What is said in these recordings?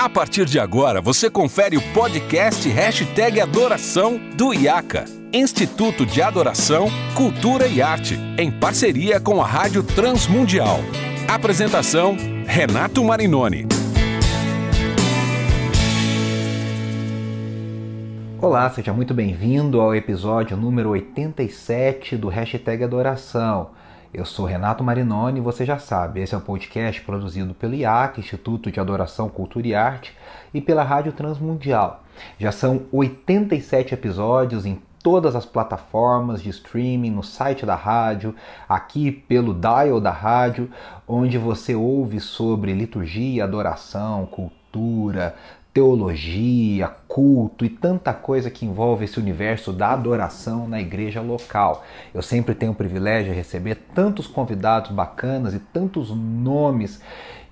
A partir de agora, você confere o podcast Hashtag Adoração do IACA, Instituto de Adoração, Cultura e Arte, em parceria com a Rádio Transmundial. Apresentação, Renato Marinoni. Olá, seja muito bem-vindo ao episódio número 87 do Hashtag Adoração. Eu sou Renato Marinoni e você já sabe, esse é um podcast produzido pelo IAC, Instituto de Adoração, Cultura e Arte, e pela Rádio Transmundial. Já são 87 episódios em todas as plataformas de streaming, no site da rádio, aqui pelo dial da rádio, onde você ouve sobre liturgia, adoração, cultura, teologia, culto e tanta coisa que envolve esse universo da adoração na igreja local. Eu sempre tenho o privilégio de receber tantos convidados bacanas e tantos nomes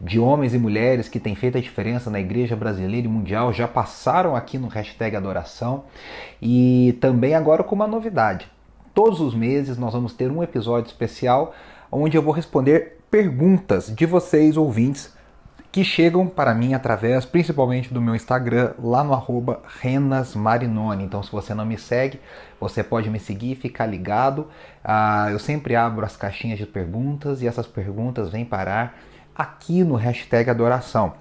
de homens e mulheres que têm feito a diferença na igreja brasileira e mundial, já passaram aqui no hashtag adoração e também agora com uma novidade. Todos os meses nós vamos ter um episódio especial onde eu vou responder perguntas de vocês ouvintes que chegam para mim através principalmente do meu Instagram, lá no arroba renasmarinoni. Então, se você não me segue, você pode me seguir ficar ligado. Ah, eu sempre abro as caixinhas de perguntas e essas perguntas vêm parar aqui no hashtag adoração.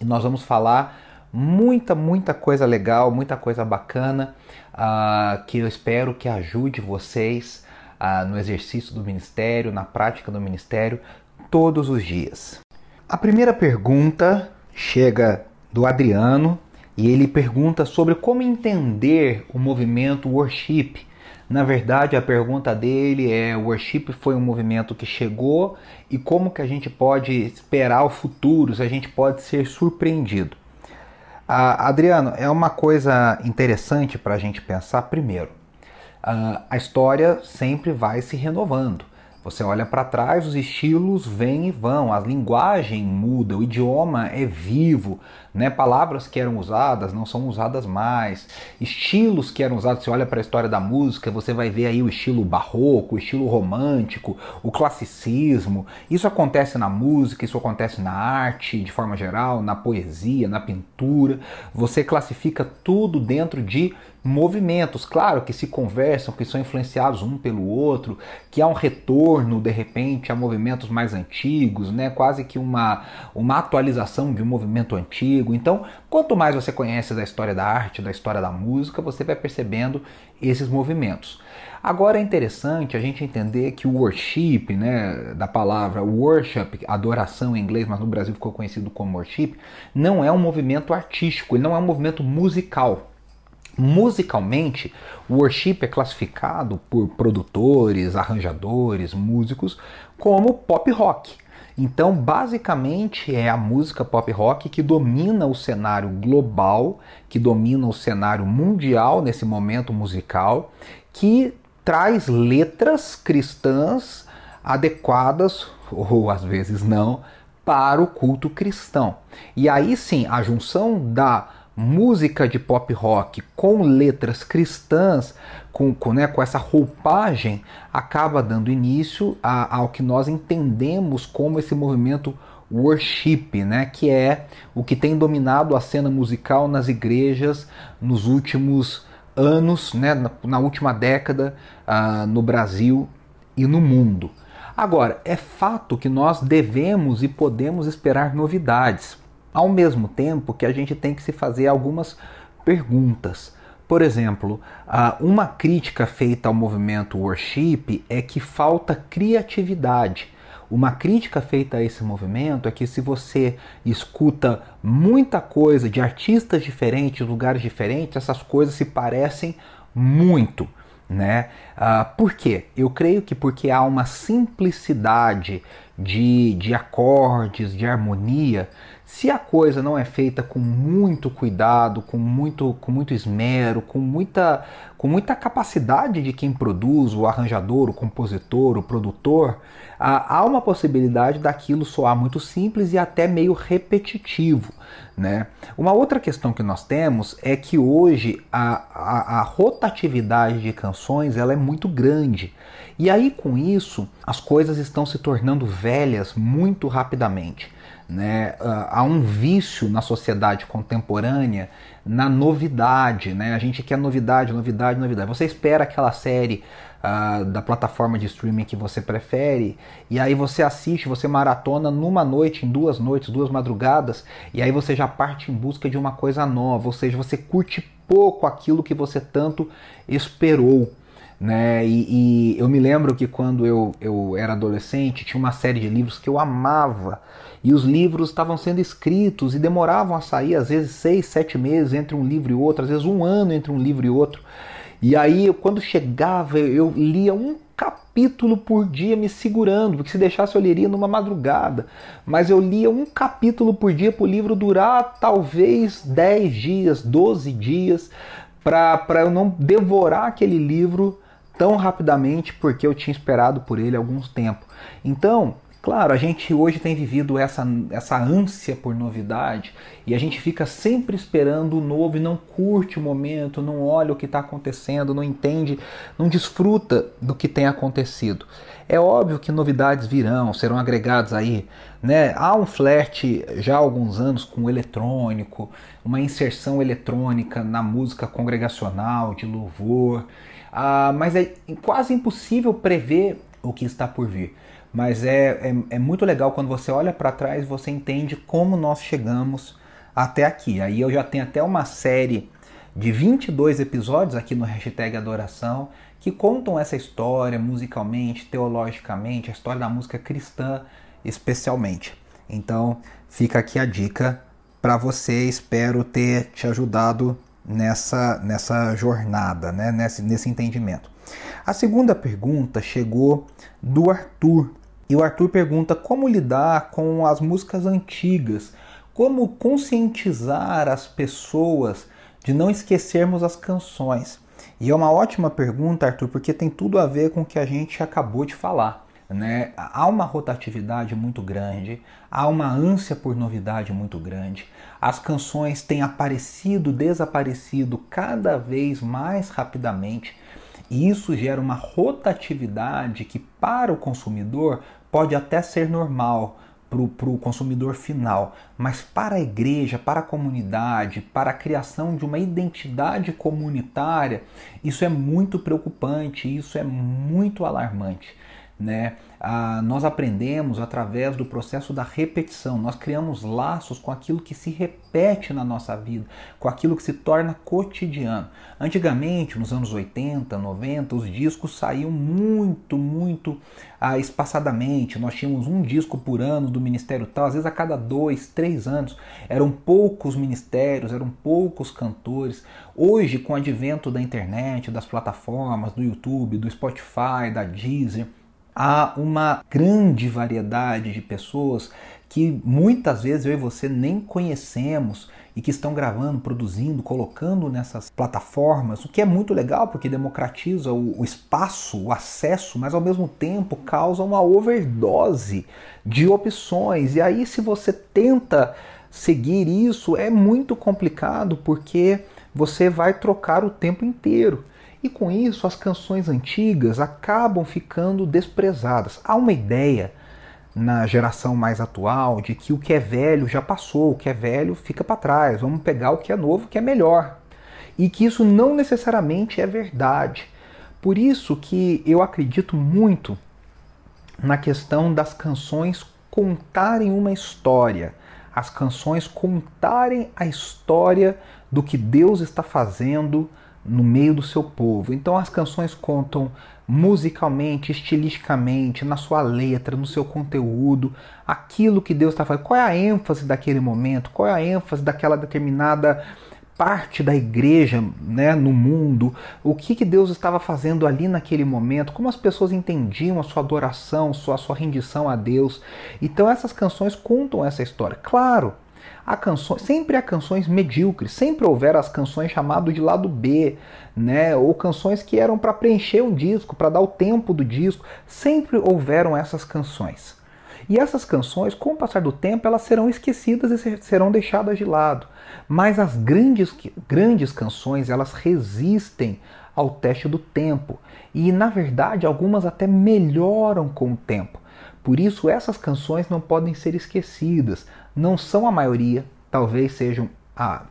E nós vamos falar muita, muita coisa legal, muita coisa bacana, ah, que eu espero que ajude vocês ah, no exercício do ministério, na prática do ministério, todos os dias. A primeira pergunta chega do Adriano e ele pergunta sobre como entender o movimento worship. Na verdade, a pergunta dele é: worship foi um movimento que chegou e como que a gente pode esperar o futuro, se a gente pode ser surpreendido? Ah, Adriano, é uma coisa interessante para a gente pensar primeiro. Ah, a história sempre vai se renovando. Você olha para trás, os estilos vêm e vão, a linguagem muda, o idioma é vivo, né? Palavras que eram usadas não são usadas mais, estilos que eram usados. Você olha para a história da música, você vai ver aí o estilo barroco, o estilo romântico, o classicismo. Isso acontece na música, isso acontece na arte de forma geral, na poesia, na pintura. Você classifica tudo dentro de movimentos, claro, que se conversam, que são influenciados um pelo outro, que há um retorno de repente a movimentos mais antigos, né? quase que uma, uma atualização de um movimento antigo. Então, quanto mais você conhece da história da arte, da história da música, você vai percebendo esses movimentos. Agora é interessante a gente entender que o worship, né, da palavra worship, adoração em inglês, mas no Brasil ficou conhecido como worship, não é um movimento artístico, ele não é um movimento musical. Musicalmente, o worship é classificado por produtores, arranjadores, músicos como pop rock. Então, basicamente, é a música pop rock que domina o cenário global, que domina o cenário mundial nesse momento musical, que traz letras cristãs adequadas, ou às vezes não, para o culto cristão. E aí sim, a junção da música de pop rock com letras cristãs, com, com, né, com essa roupagem, acaba dando início a, ao que nós entendemos como esse movimento worship, né, que é o que tem dominado a cena musical nas igrejas nos últimos anos, né, na, na última década uh, no Brasil e no mundo. Agora, é fato que nós devemos e podemos esperar novidades ao mesmo tempo que a gente tem que se fazer algumas perguntas. Por exemplo, uma crítica feita ao movimento worship é que falta criatividade. Uma crítica feita a esse movimento é que se você escuta muita coisa de artistas diferentes, lugares diferentes, essas coisas se parecem muito. Né? Uh, por quê? Eu creio que porque há uma simplicidade de, de acordes, de harmonia, se a coisa não é feita com muito cuidado, com muito, com muito esmero, com muita, com muita capacidade de quem produz, o arranjador, o compositor, o produtor, há uma possibilidade daquilo soar muito simples e até meio repetitivo. Né? Uma outra questão que nós temos é que hoje a, a, a rotatividade de canções ela é muito grande. E aí com isso as coisas estão se tornando velhas muito rapidamente. Né? Uh, há um vício na sociedade contemporânea na novidade. Né? A gente quer novidade, novidade, novidade. Você espera aquela série uh, da plataforma de streaming que você prefere, e aí você assiste, você maratona numa noite, em duas noites, duas madrugadas, e aí você já parte em busca de uma coisa nova, ou seja, você curte pouco aquilo que você tanto esperou. Né? E, e, eu me lembro que quando eu, eu era adolescente tinha uma série de livros que eu amava e os livros estavam sendo escritos e demoravam a sair, às vezes seis, sete meses entre um livro e outro, às vezes um ano entre um livro e outro. E aí, quando chegava, eu lia um capítulo por dia me segurando, porque se deixasse eu leria numa madrugada. Mas eu lia um capítulo por dia para o livro durar talvez 10 dias, 12 dias, para eu não devorar aquele livro tão rapidamente, porque eu tinha esperado por ele alguns tempo. Então, Claro, a gente hoje tem vivido essa, essa ânsia por novidade e a gente fica sempre esperando o novo e não curte o momento, não olha o que está acontecendo, não entende, não desfruta do que tem acontecido. É óbvio que novidades virão, serão agregadas aí. Né? Há um flerte já há alguns anos com o eletrônico, uma inserção eletrônica na música congregacional, de louvor, ah, mas é quase impossível prever o que está por vir mas é, é, é muito legal quando você olha para trás você entende como nós chegamos até aqui. Aí eu já tenho até uma série de 22 episódios aqui no hashtag Adoração que contam essa história musicalmente, teologicamente, a história da música cristã especialmente. Então fica aqui a dica para você, espero ter te ajudado nessa, nessa jornada, né? nesse, nesse entendimento. A segunda pergunta chegou do Arthur. E o Arthur pergunta como lidar com as músicas antigas, como conscientizar as pessoas de não esquecermos as canções. E é uma ótima pergunta, Arthur, porque tem tudo a ver com o que a gente acabou de falar. Né? Há uma rotatividade muito grande, há uma ânsia por novidade muito grande. As canções têm aparecido, desaparecido cada vez mais rapidamente. E isso gera uma rotatividade que, para o consumidor, pode até ser normal para o consumidor final, mas para a igreja, para a comunidade, para a criação de uma identidade comunitária, isso é muito preocupante, isso é muito alarmante. Né? Ah, nós aprendemos através do processo da repetição, nós criamos laços com aquilo que se repete na nossa vida, com aquilo que se torna cotidiano. Antigamente, nos anos 80, 90, os discos saíam muito, muito ah, espaçadamente. Nós tínhamos um disco por ano do ministério tal, às vezes a cada dois, três anos. Eram poucos ministérios, eram poucos cantores. Hoje, com o advento da internet, das plataformas, do YouTube, do Spotify, da Deezer, há uma grande variedade de pessoas que muitas vezes eu e você nem conhecemos e que estão gravando, produzindo, colocando nessas plataformas, o que é muito legal porque democratiza o, espaço, o acesso, mas ao mesmo tempo causa uma overdose de opções. E aí, se você tenta seguir isso, é muito complicado porque você vai trocar o tempo inteiro. E com isso, as canções antigas acabam ficando desprezadas. Há uma ideia na geração mais atual de que o que é velho já passou, o que é velho fica para trás, vamos pegar o que é novo, que é melhor. E que isso não necessariamente é verdade. Por isso que eu acredito muito na questão das canções contarem uma história, as canções contarem a história do que Deus está fazendo no meio do seu povo. Então as canções contam musicalmente, estilisticamente, na sua letra, no seu conteúdo, aquilo que Deus está fazendo. Qual é a ênfase daquele momento? Qual é a ênfase daquela determinada parte da igreja né, no mundo, o que, que Deus estava fazendo ali naquele momento, como as pessoas entendiam a sua adoração, a sua, rendição a Deus. Então essas canções contam essa história. Claro, há canções, sempre há canções medíocres, sempre houveram as canções chamadas de lado B, né? Ou canções que eram para preencher um disco, para dar o tempo do disco, sempre houveram essas canções. E essas canções, com o passar do tempo, elas serão esquecidas e serão deixadas de lado. Mas as grandes, grandes canções, elas resistem ao teste do tempo. E, na verdade, algumas até melhoram com o tempo. Por isso essas canções não podem ser esquecidas. Não são a maioria, talvez sejam a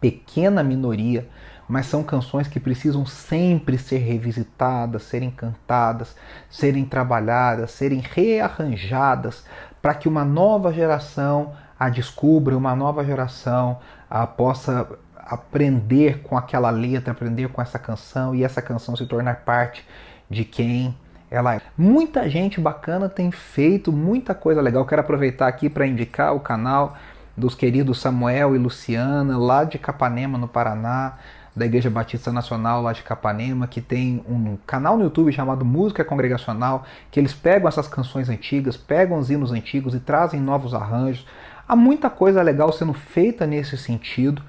pequena minoria, mas são canções que precisam sempre ser revisitadas, serem cantadas, serem trabalhadas, serem rearranjadas para que uma nova geração a descubra, uma nova geração a possa aprender com aquela letra, aprender com essa canção e essa canção se tornar parte de quem ela é. Muita gente bacana tem feito muita coisa legal. Quero aproveitar aqui para indicar o canal dos queridos Samuel e Luciana, lá de Capanema, no Paraná, da Igreja Batista Nacional lá de Capanema, que tem um canal no YouTube chamado Música Congregacional, que eles pegam essas canções antigas, pegam os hinos antigos e trazem novos arranjos. Há muita coisa legal sendo feita nesse sentido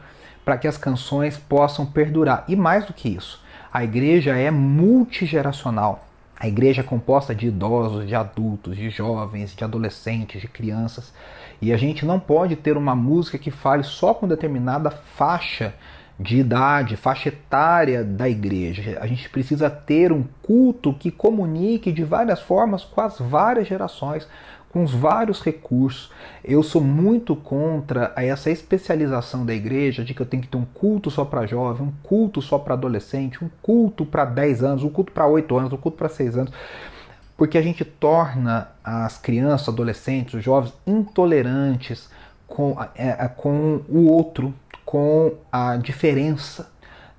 para que as canções possam perdurar. E mais do que isso, a igreja é multigeracional. A igreja é composta de idosos, de adultos, de jovens, de adolescentes, de crianças. E a gente não pode ter uma música que fale só com determinada faixa de idade, faixa etária da igreja. A gente precisa ter um culto que comunique de várias formas com as várias gerações, com os vários recursos. Eu sou muito contra essa especialização da igreja de que eu tenho que ter um culto só para jovem, um culto só para adolescente, um culto para 10 anos, um culto para 8 anos, um culto para 6 anos porque a gente torna as crianças, adolescentes, os jovens intolerantes com, é, é, com o outro, com a diferença.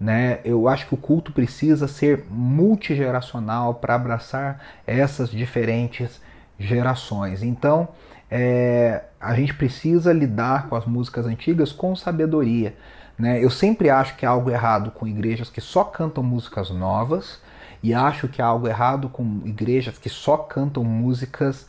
Né? Eu acho que o culto precisa ser multigeracional para abraçar essas diferentes gerações. Então, é, a gente precisa lidar com as músicas antigas com sabedoria. Né? Eu sempre acho que há algo errado com igrejas que só cantam músicas novas e acho que há algo errado com igrejas que só cantam músicas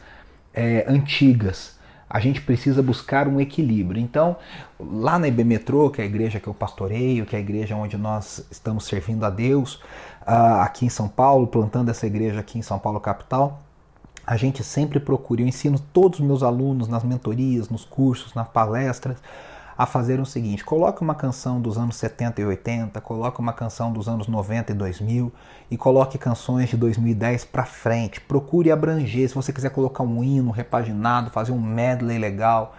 é, antigas. A gente precisa buscar um equilíbrio. Então, lá na IB Metrô, que é a igreja que eu pastoreio, que é a igreja onde nós estamos servindo a Deus, uh, aqui em São Paulo, plantando essa igreja aqui em São Paulo capital, a gente sempre procura, eu ensino todos os meus alunos nas mentorias, nos cursos, nas palestras, a fazer o seguinte: coloque uma canção dos anos 70 e 80, coloque uma canção dos anos 90 e 2000 e coloque canções de 2010 para frente. Procure abranger. Se você quiser colocar um hino repaginado, fazer um medley legal.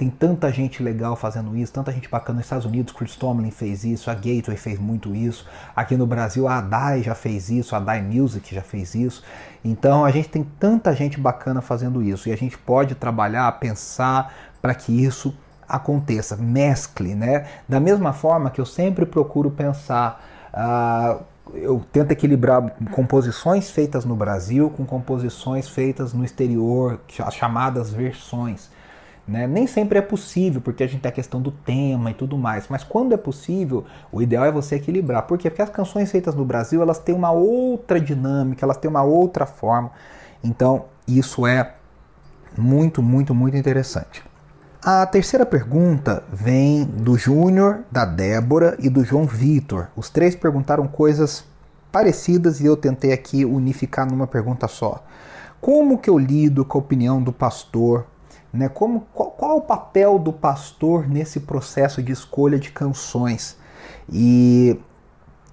Tem tanta gente legal fazendo isso, tanta gente bacana nos Estados Unidos. Chris Tomlin fez isso, a Gateway fez muito isso. Aqui no Brasil, a Adai já fez isso, a Adai Music já fez isso. Então a gente tem tanta gente bacana fazendo isso e a gente pode trabalhar, pensar para que isso aconteça, mescle, né? Da mesma forma que eu sempre procuro pensar, uh, eu tento equilibrar composições feitas no Brasil com composições feitas no exterior, as chamadas versões. Né? Nem sempre é possível, porque a gente tem a questão do tema e tudo mais, mas quando é possível, o ideal é você equilibrar. Por quê? Porque as canções feitas no Brasil elas têm uma outra dinâmica, elas têm uma outra forma. Então, isso é muito, muito, muito interessante. A terceira pergunta vem do Júnior, da Débora e do João Vitor. Os três perguntaram coisas parecidas e eu tentei aqui unificar numa pergunta só. Como que eu lido com a opinião do pastor? Né? Como, qual, qual o papel do pastor nesse processo de escolha de canções? E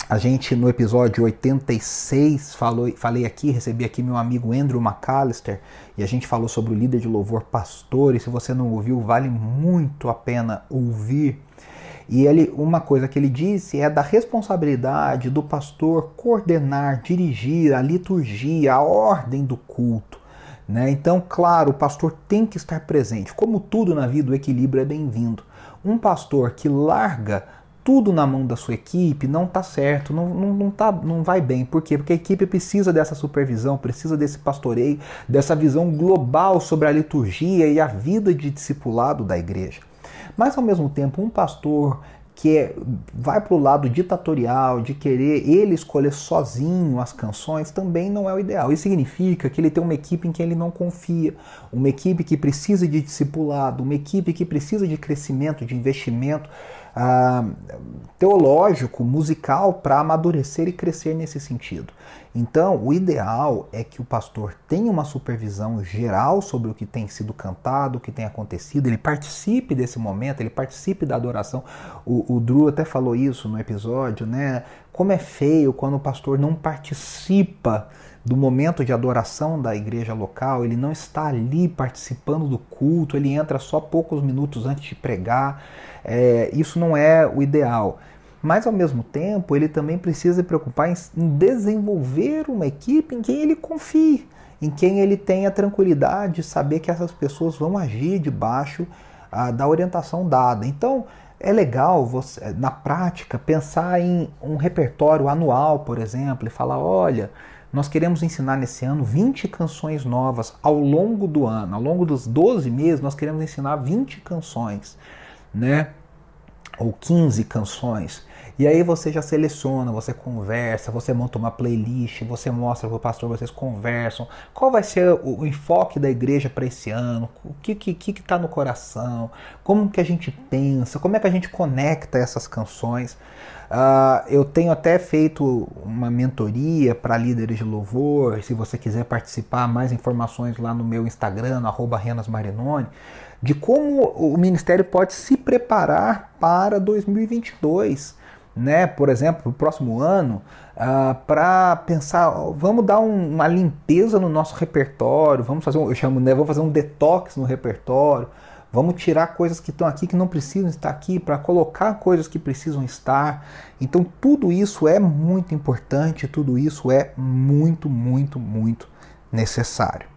a gente no episódio 86 falou, falei aqui, recebi aqui meu amigo Andrew McAllister e a gente falou sobre o líder de louvor pastor. E se você não ouviu, vale muito a pena ouvir. E ele, uma coisa que ele disse é da responsabilidade do pastor coordenar, dirigir a liturgia, a ordem do culto. Né? Então, claro, o pastor tem que estar presente. Como tudo na vida, o equilíbrio é bem-vindo. Um pastor que larga tudo na mão da sua equipe não está certo, não, não, não, tá, não vai bem. Por quê? Porque a equipe precisa dessa supervisão, precisa desse pastoreio, dessa visão global sobre a liturgia e a vida de discipulado da igreja. Mas ao mesmo tempo, um pastor que é, vai para o lado ditatorial, de querer ele escolher sozinho as canções, também não é o ideal. Isso significa que ele tem uma equipe em quem ele não confia, uma equipe que precisa de discipulado, uma equipe que precisa de crescimento, de investimento teológico, musical, para amadurecer e crescer nesse sentido. Então, o ideal é que o pastor tenha uma supervisão geral sobre o que tem sido cantado, o que tem acontecido, ele participe desse momento, ele participe da adoração. O, o Drew até falou isso no episódio, né? Como é feio quando o pastor não participa do momento de adoração da igreja local, ele não está ali participando do culto, ele entra só poucos minutos antes de pregar. É, isso não é o ideal. Mas ao mesmo tempo, ele também precisa se preocupar em, em desenvolver uma equipe em quem ele confie, em quem ele tenha tranquilidade de saber que essas pessoas vão agir debaixo ah, da orientação dada. Então, é legal você, na prática, pensar em um repertório anual, por exemplo, e falar: olha, nós queremos ensinar nesse ano 20 canções novas ao longo do ano. Ao longo dos 12 meses, nós queremos ensinar 20 canções, né? Ou 15 canções. E aí você já seleciona, você conversa, você monta uma playlist, você mostra para o pastor, vocês conversam. Qual vai ser o, enfoque da igreja para esse ano? O que que que está no coração? Como que a gente pensa? Como é que a gente conecta essas canções? Uh, eu tenho até feito uma mentoria para líderes de louvor. Se você quiser participar, mais informações lá no meu Instagram, no renasmarinoni, de como o ministério pode se preparar para 2022 né, por exemplo, o próximo ano, uh, ah, para pensar, vamos dar um, uma limpeza no nosso repertório, vamos fazer um, eu chamo, né, vamos fazer um detox no repertório, vamos tirar coisas que estão aqui que não precisam estar aqui para colocar coisas que precisam estar. Então tudo isso é muito importante, tudo isso é muito, muito, muito necessário,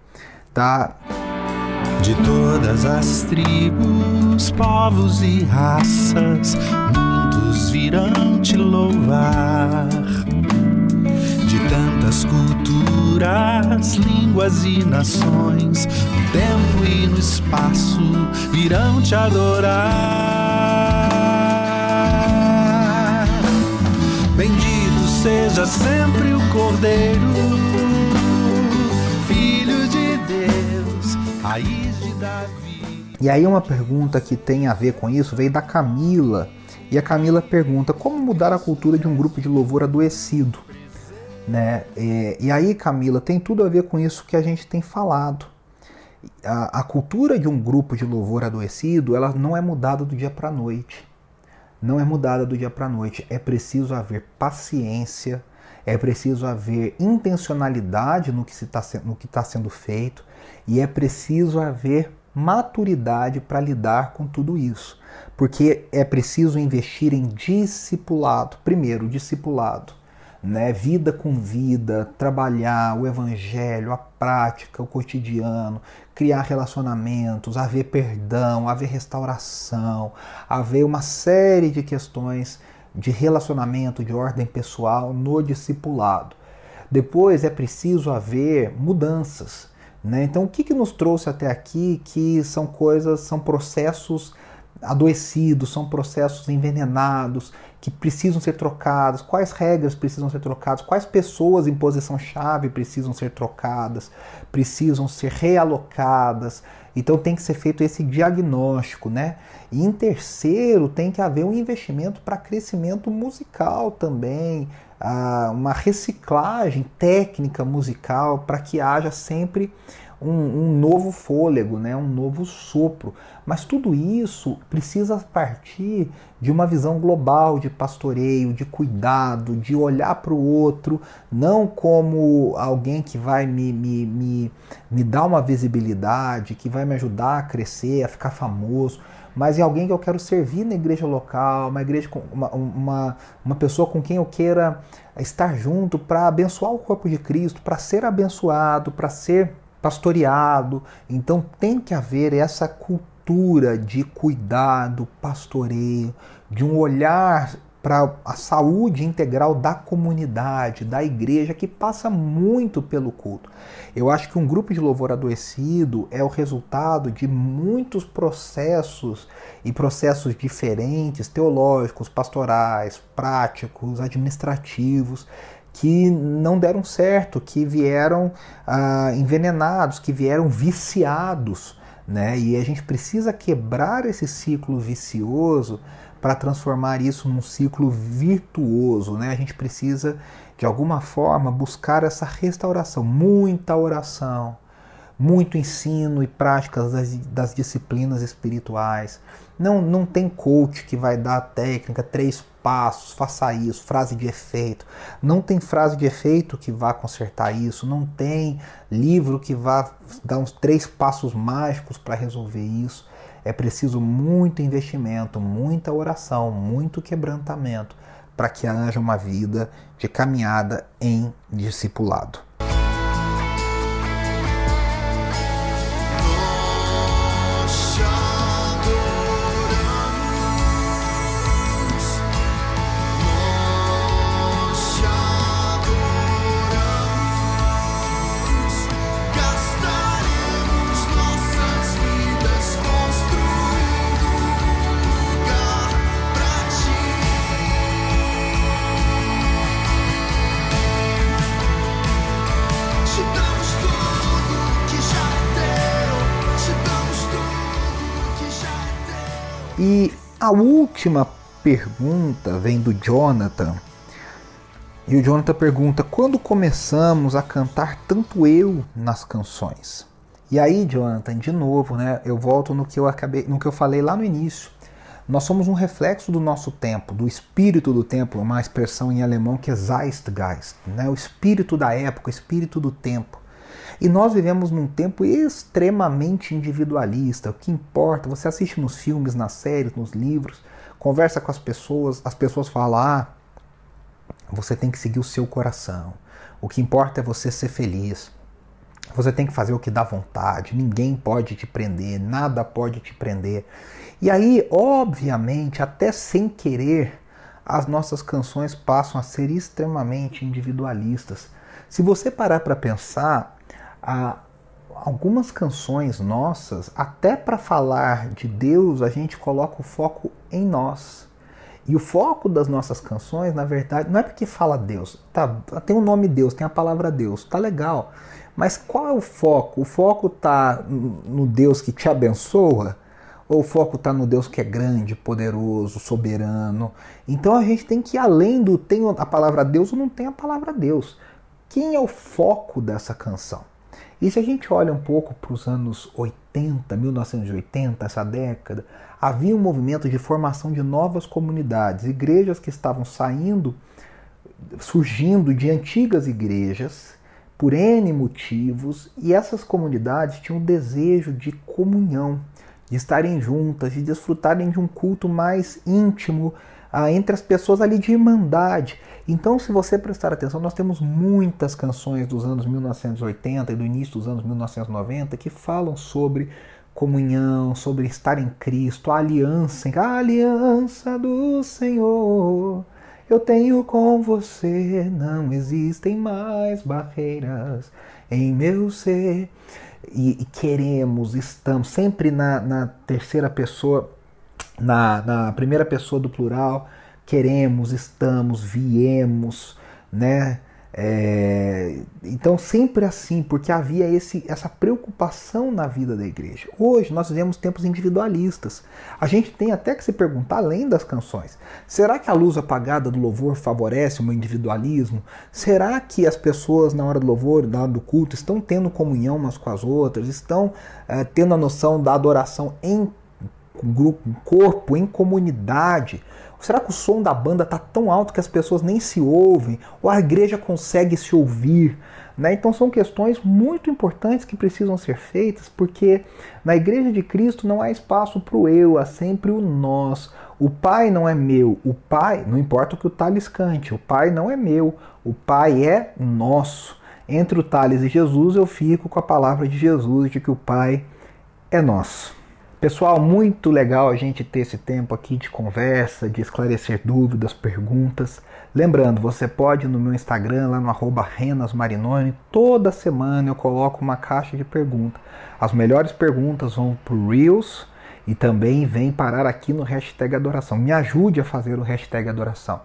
tá? De todas as tribos, povos e raças virão te louvar. De tantas culturas, línguas e nações, no tempo e no espaço virão te adorar. Bendito seja sempre o Cordeiro, Filho de Deus, raiz de Davi. E aí uma pergunta que tem a ver com isso veio da Camila e a Camila pergunta como mudar a cultura de um grupo de louvor adoecido. Né? E, e aí, Camila, tem tudo a ver com isso que a gente tem falado. A, a cultura de um grupo de louvor adoecido, ela não é mudada do dia para a noite. Não é mudada do dia para a noite. É preciso haver paciência, é preciso haver intencionalidade no que está tá sendo feito e é preciso haver maturidade para lidar com tudo isso. Porque é preciso investir em discipulado. Primeiro, discipulado. Né? Vida com vida, trabalhar o evangelho, a prática, o cotidiano, criar relacionamentos, haver perdão, haver restauração, haver uma série de questões de relacionamento, de ordem pessoal no discipulado. Depois é preciso haver mudanças. Né? Então, o que, que nos trouxe até aqui que são coisas, são processos adoecidos, são processos envenenados que precisam ser trocados, quais regras precisam ser trocadas, quais pessoas em posição-chave precisam ser trocadas, precisam ser realocadas. Então tem que ser feito esse diagnóstico, né? E em terceiro, tem que haver um investimento para crescimento musical também, uma reciclagem técnica musical para que haja sempre um, um, novo fôlego, né? um novo sopro. Mas tudo isso precisa partir de uma visão global de pastoreio, de cuidado, de olhar para o outro, não como alguém que vai me, me, me, me dar uma visibilidade, que vai me ajudar a crescer, a ficar famoso mas em alguém que eu quero servir na igreja local, uma igreja com uma, uma, uma pessoa com quem eu queira estar junto para abençoar o corpo de Cristo, para ser abençoado, para ser pastoreado. Então tem que haver essa cultura de cuidado, pastoreio, de um olhar para a saúde integral da comunidade, da igreja, que passa muito pelo culto. Eu acho que um grupo de louvor adoecido é o resultado de muitos processos e processos diferentes, teológicos, pastorais, práticos, administrativos, que não deram certo, que vieram ah, envenenados, que vieram viciados. Né? E a gente precisa quebrar esse ciclo vicioso para transformar isso num ciclo virtuoso. Né? A gente precisa, de alguma forma, buscar essa restauração. Muita oração, muito ensino e práticas das, das disciplinas espirituais. Não, não tem coach que vai dar técnica, três passos, faça isso, frase de efeito. Não tem frase de efeito que vá consertar isso, não tem livro que vá dar uns três passos mágicos para resolver isso. É preciso muito investimento, muita oração, muito quebrantamento para que haja uma vida de caminhada em discipulado. A última pergunta vem do Jonathan. E o Jonathan pergunta: quando começamos a cantar tanto eu nas canções? E aí, Jonathan, de novo, né? Eu volto no que eu acabei, no que eu falei lá no início. Nós somos um reflexo do nosso tempo, do espírito do tempo, uma expressão em alemão que é Zeitgeist, né? O espírito da época, o espírito do tempo. E nós vivemos num tempo extremamente individualista. O que importa, você assiste nos filmes, nas séries, nos livros, conversa com as pessoas, as pessoas falam: ah, você tem que seguir o seu coração. O que importa é você ser feliz. Você tem que fazer o que dá vontade. Ninguém pode te prender, nada pode te prender. E aí, obviamente, até sem querer, as nossas canções passam a ser extremamente individualistas. Se você parar para pensar, a, algumas canções nossas, até para falar de Deus, a gente coloca o foco em nós. E o foco das nossas canções, na verdade, não é porque fala Deus. Tá, tem o nome Deus, tem a palavra Deus, tá legal. Mas qual é o foco? O foco tá no Deus que te abençoa? Ou o foco está no Deus que é grande, poderoso, soberano? Então a gente tem que ir além do tem a palavra Deus ou não tem a palavra Deus. Quem é o foco dessa canção? E se a gente olha um pouco para os anos 80, 1980, essa década, havia um movimento de formação de novas comunidades, igrejas que estavam saindo, surgindo de antigas igrejas por N motivos, e essas comunidades tinham o desejo de comunhão, de estarem juntas, de desfrutarem de um culto mais íntimo, ah, entre as pessoas ali de irmandade. Então, se você prestar atenção, nós temos muitas canções dos anos 1980 e do início dos anos 1990 que falam sobre comunhão, sobre estar em Cristo, a aliança, a aliança do Senhor. Eu tenho com você, não existem mais barreiras em meu ser. E, e queremos, estamos sempre na, na terceira pessoa na, na primeira pessoa do plural, queremos, estamos, viemos, né? É, então sempre assim, porque havia esse, essa preocupação na vida da igreja. Hoje nós vivemos tempos individualistas. A gente tem até que se perguntar além das canções: será que a luz apagada do louvor favorece o meu individualismo? Será que as pessoas na hora do louvor, na hora do culto, estão tendo comunhão umas com as outras, estão é, tendo a noção da adoração em grupo, um corpo, em comunidade? Será que o som da banda está tão alto que as pessoas nem se ouvem? Ou a igreja consegue se ouvir? Né? Então são questões muito importantes que precisam ser feitas, porque na igreja de Cristo não há espaço para o eu, há sempre o nós. O Pai não é meu, o Pai, não importa o que o Thales cante, o Pai não é meu, o Pai é nosso. Entre o Thales e Jesus eu fico com a palavra de Jesus de que o Pai é nosso. Pessoal, muito legal a gente ter esse tempo aqui de conversa, de esclarecer dúvidas, perguntas. Lembrando, você pode no meu Instagram, lá no arroba renasmarinoni, toda semana eu coloco uma caixa de perguntas. As melhores perguntas vão para o Reels e também vem parar aqui no hashtag adoração. Me ajude a fazer o hashtag adoração.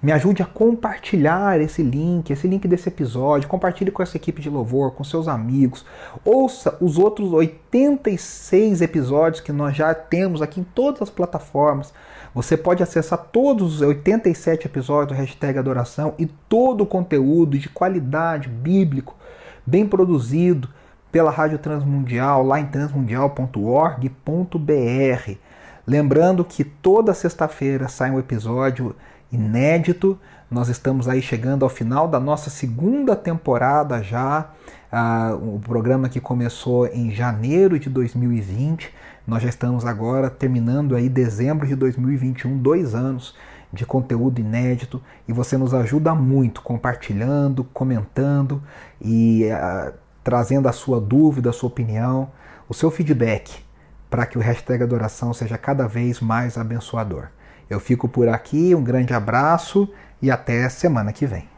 Me ajude a compartilhar esse link, esse link desse episódio. Compartilhe com essa equipe de louvor, com seus amigos. Ouça os outros 86 episódios que nós já temos aqui em todas as plataformas. Você pode acessar todos os 87 episódios do hashtag Adoração e todo o conteúdo de qualidade bíblico, bem produzido pela Rádio Transmundial, lá em transmundial.org.br. Lembrando que toda sexta-feira sai um episódio inédito. Nós estamos aí chegando ao final da nossa segunda temporada já. Ah, o programa que começou em janeiro de 2020. Nós já estamos agora terminando aí dezembro de 2021, dois anos de conteúdo inédito e você nos ajuda muito compartilhando, comentando e uh, trazendo a sua dúvida, a sua opinião, o seu feedback para que o hashtag Adoração seja cada vez mais abençoador. Eu fico por aqui, um grande abraço e até semana que vem.